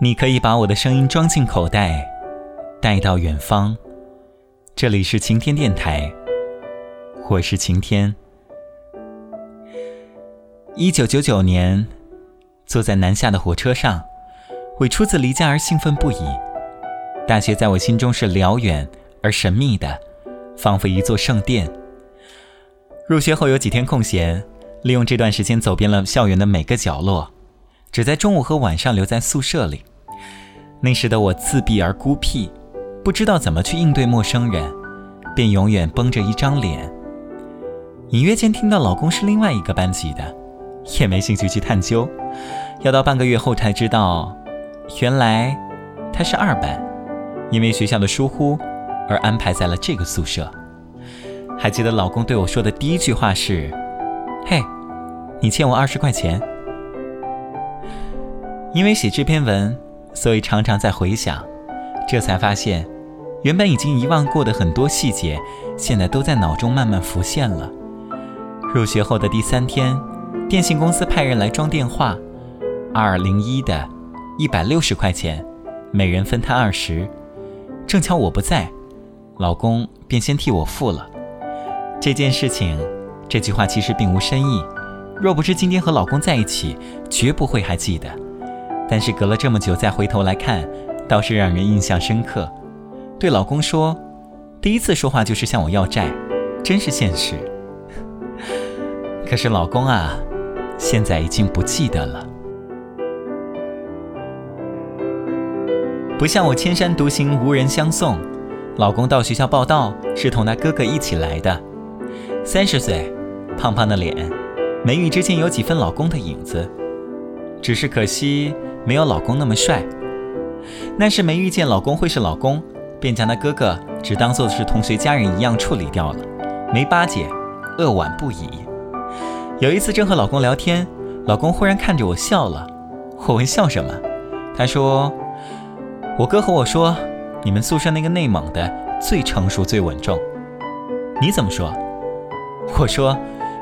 你可以把我的声音装进口袋，带到远方。这里是晴天电台，我是晴天。一九九九年，坐在南下的火车上，为初次离家而兴奋不已。大学在我心中是辽远而神秘的，仿佛一座圣殿。入学后有几天空闲，利用这段时间走遍了校园的每个角落。只在中午和晚上留在宿舍里。那时的我自闭而孤僻，不知道怎么去应对陌生人，便永远绷着一张脸。隐约间听到老公是另外一个班级的，也没兴趣去探究。要到半个月后才知道，原来他是二班，因为学校的疏忽而安排在了这个宿舍。还记得老公对我说的第一句话是：“嘿，你欠我二十块钱。”因为写这篇文，所以常常在回想，这才发现，原本已经遗忘过的很多细节，现在都在脑中慢慢浮现了。入学后的第三天，电信公司派人来装电话，二零一的，一百六十块钱，每人分摊二十。正巧我不在，老公便先替我付了。这件事情，这句话其实并无深意，若不是今天和老公在一起，绝不会还记得。但是隔了这么久再回头来看，倒是让人印象深刻。对老公说，第一次说话就是向我要债，真是现实。可是老公啊，现在已经不记得了。不像我千山独行无人相送，老公到学校报道是同他哥哥一起来的。三十岁，胖胖的脸，眉宇之间有几分老公的影子，只是可惜。没有老公那么帅，那是没遇见老公会是老公，便将他哥哥只当做是同学家人一样处理掉了，没巴结，扼腕不已。有一次正和老公聊天，老公忽然看着我笑了，我问笑什么，他说：“我哥和我说，你们宿舍那个内蒙的最成熟最稳重。”你怎么说？我说：“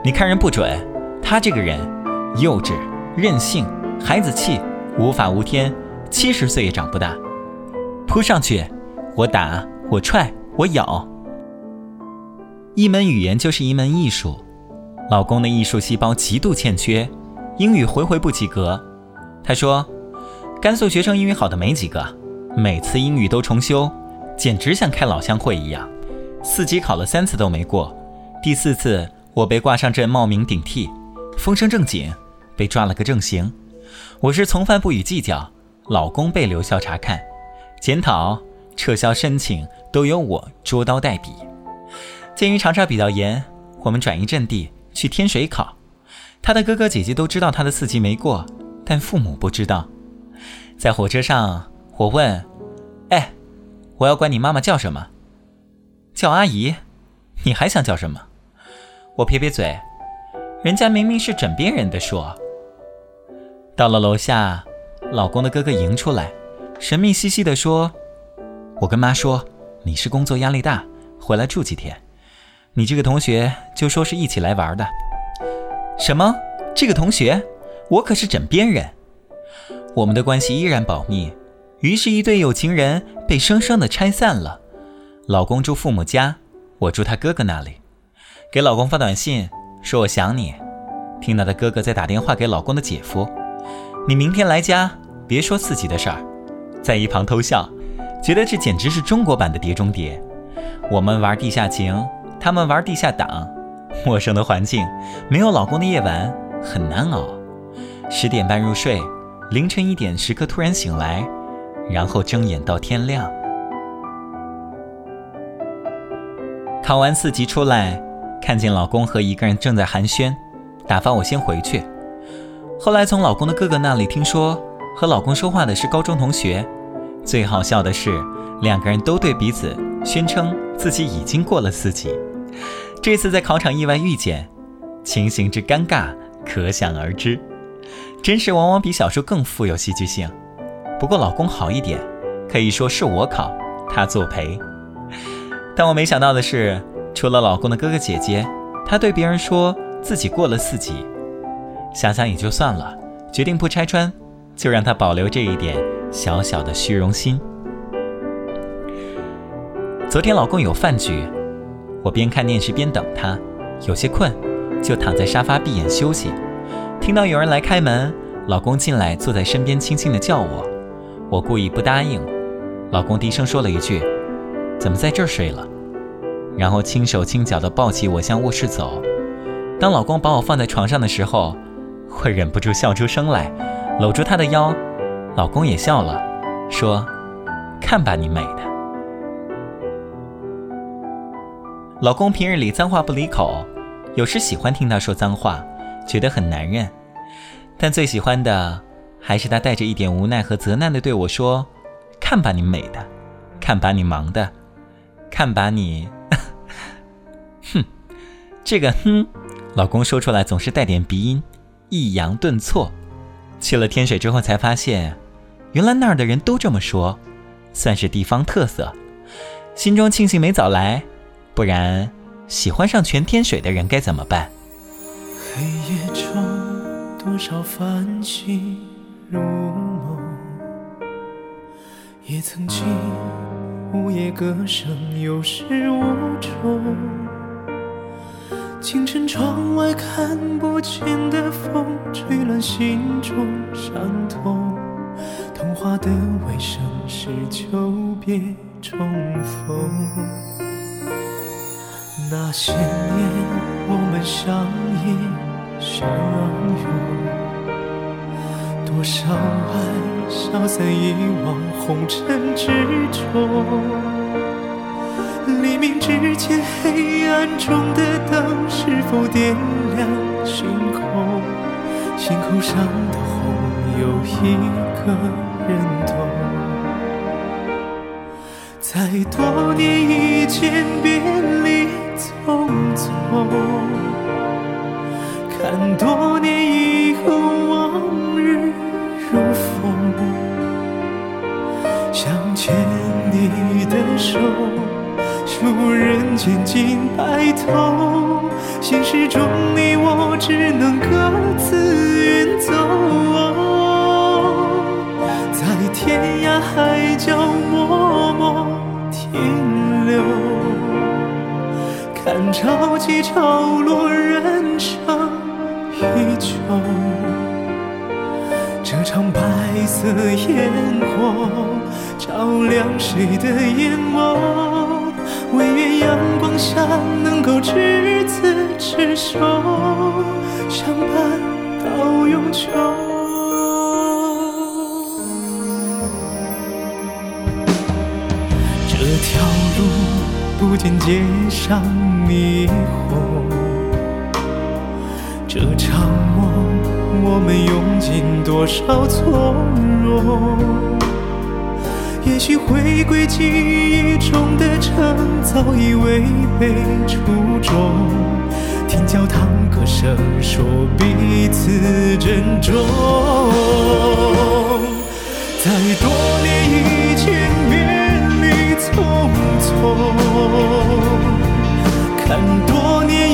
你看人不准，他这个人幼稚、任性、孩子气。”无法无天，七十岁也长不大。扑上去，我打，我踹，我咬。一门语言就是一门艺术。老公的艺术细胞极度欠缺，英语回回不及格。他说，甘肃学生英语好的没几个，每次英语都重修，简直像开老乡会一样。四级考了三次都没过，第四次我被挂上阵冒名顶替，风声正紧，被抓了个正形。我是从犯不予计较，老公被留校查看、检讨、撤销申请都由我捉刀代笔。鉴于查查比较严，我们转移阵地去天水考。他的哥哥姐姐都知道他的四级没过，但父母不知道。在火车上，我问：“哎，我要管你妈妈叫什么？叫阿姨？你还想叫什么？”我撇撇嘴：“人家明明是枕边人的说。”到了楼下，老公的哥哥迎出来，神秘兮兮地说：“我跟妈说，你是工作压力大，回来住几天。你这个同学就说是一起来玩的。什么？这个同学？我可是枕边人。我们的关系依然保密。于是，一对有情人被生生的拆散了。老公住父母家，我住他哥哥那里。给老公发短信说我想你，听到他哥哥在打电话给老公的姐夫。”你明天来家，别说自己的事儿，在一旁偷笑，觉得这简直是中国版的《碟中谍》。我们玩地下情，他们玩地下党。陌生的环境，没有老公的夜晚很难熬。十点半入睡，凌晨一点时刻突然醒来，然后睁眼到天亮。考完四级出来，看见老公和一个人正在寒暄，打发我先回去。后来从老公的哥哥那里听说，和老公说话的是高中同学。最好笑的是，两个人都对彼此宣称自己已经过了四级。这次在考场意外遇见，情形之尴尬可想而知。真实往往比小说更富有戏剧性。不过老公好一点，可以说是我考，他作陪。但我没想到的是，除了老公的哥哥姐姐，他对别人说自己过了四级。想想也就算了，决定不拆穿，就让他保留这一点小小的虚荣心。昨天老公有饭局，我边看电视边等他，有些困，就躺在沙发闭眼休息。听到有人来开门，老公进来坐在身边，轻轻的叫我。我故意不答应，老公低声说了一句：“怎么在这儿睡了？”然后轻手轻脚地抱起我向卧室走。当老公把我放在床上的时候，会忍不住笑出声来，搂住她的腰。老公也笑了，说：“看把你美的。”老公平日里脏话不离口，有时喜欢听他说脏话，觉得很男人。但最喜欢的，还是他带着一点无奈和责难的对我说：“看把你美的，看把你忙的，看把你…… 哼，这个哼，老公说出来总是带点鼻音，抑扬顿挫。去了天水之后才发现，原来那儿的人都这么说，算是地方特色。心中庆幸没早来。”不然，喜欢上全天水的人该怎么办？黑夜中，多少繁星如梦，也曾经午夜歌声有始无终。清晨窗外看不见的风，吹乱心中伤痛。童话的尾声是久别重逢。那些年，我们相依相拥，多少爱消散遗忘红尘之中。黎明之前，黑暗中的灯是否点亮星空？心口上的红，有一个人懂。在多年以前，别离。匆匆，看多年以后往日如风，想牵你的手，出人间尽白头，现实中你我只能各自远走，在天涯海角默默停留。看潮起潮落，人生依旧。这场白色烟火，照亮谁的眼眸？执子之手，相伴到永久。这条路。不见街上霓虹，这场梦，我们用尽多少从容？也许回归记忆中的城，早已违背初衷。听教堂歌声，说彼此珍重。在多年以前，别离匆匆。看多年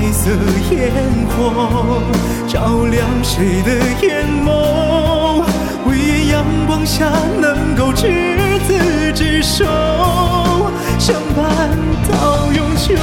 白色烟火照亮谁的眼眸？唯愿阳光下能够执子之手，相伴到永久。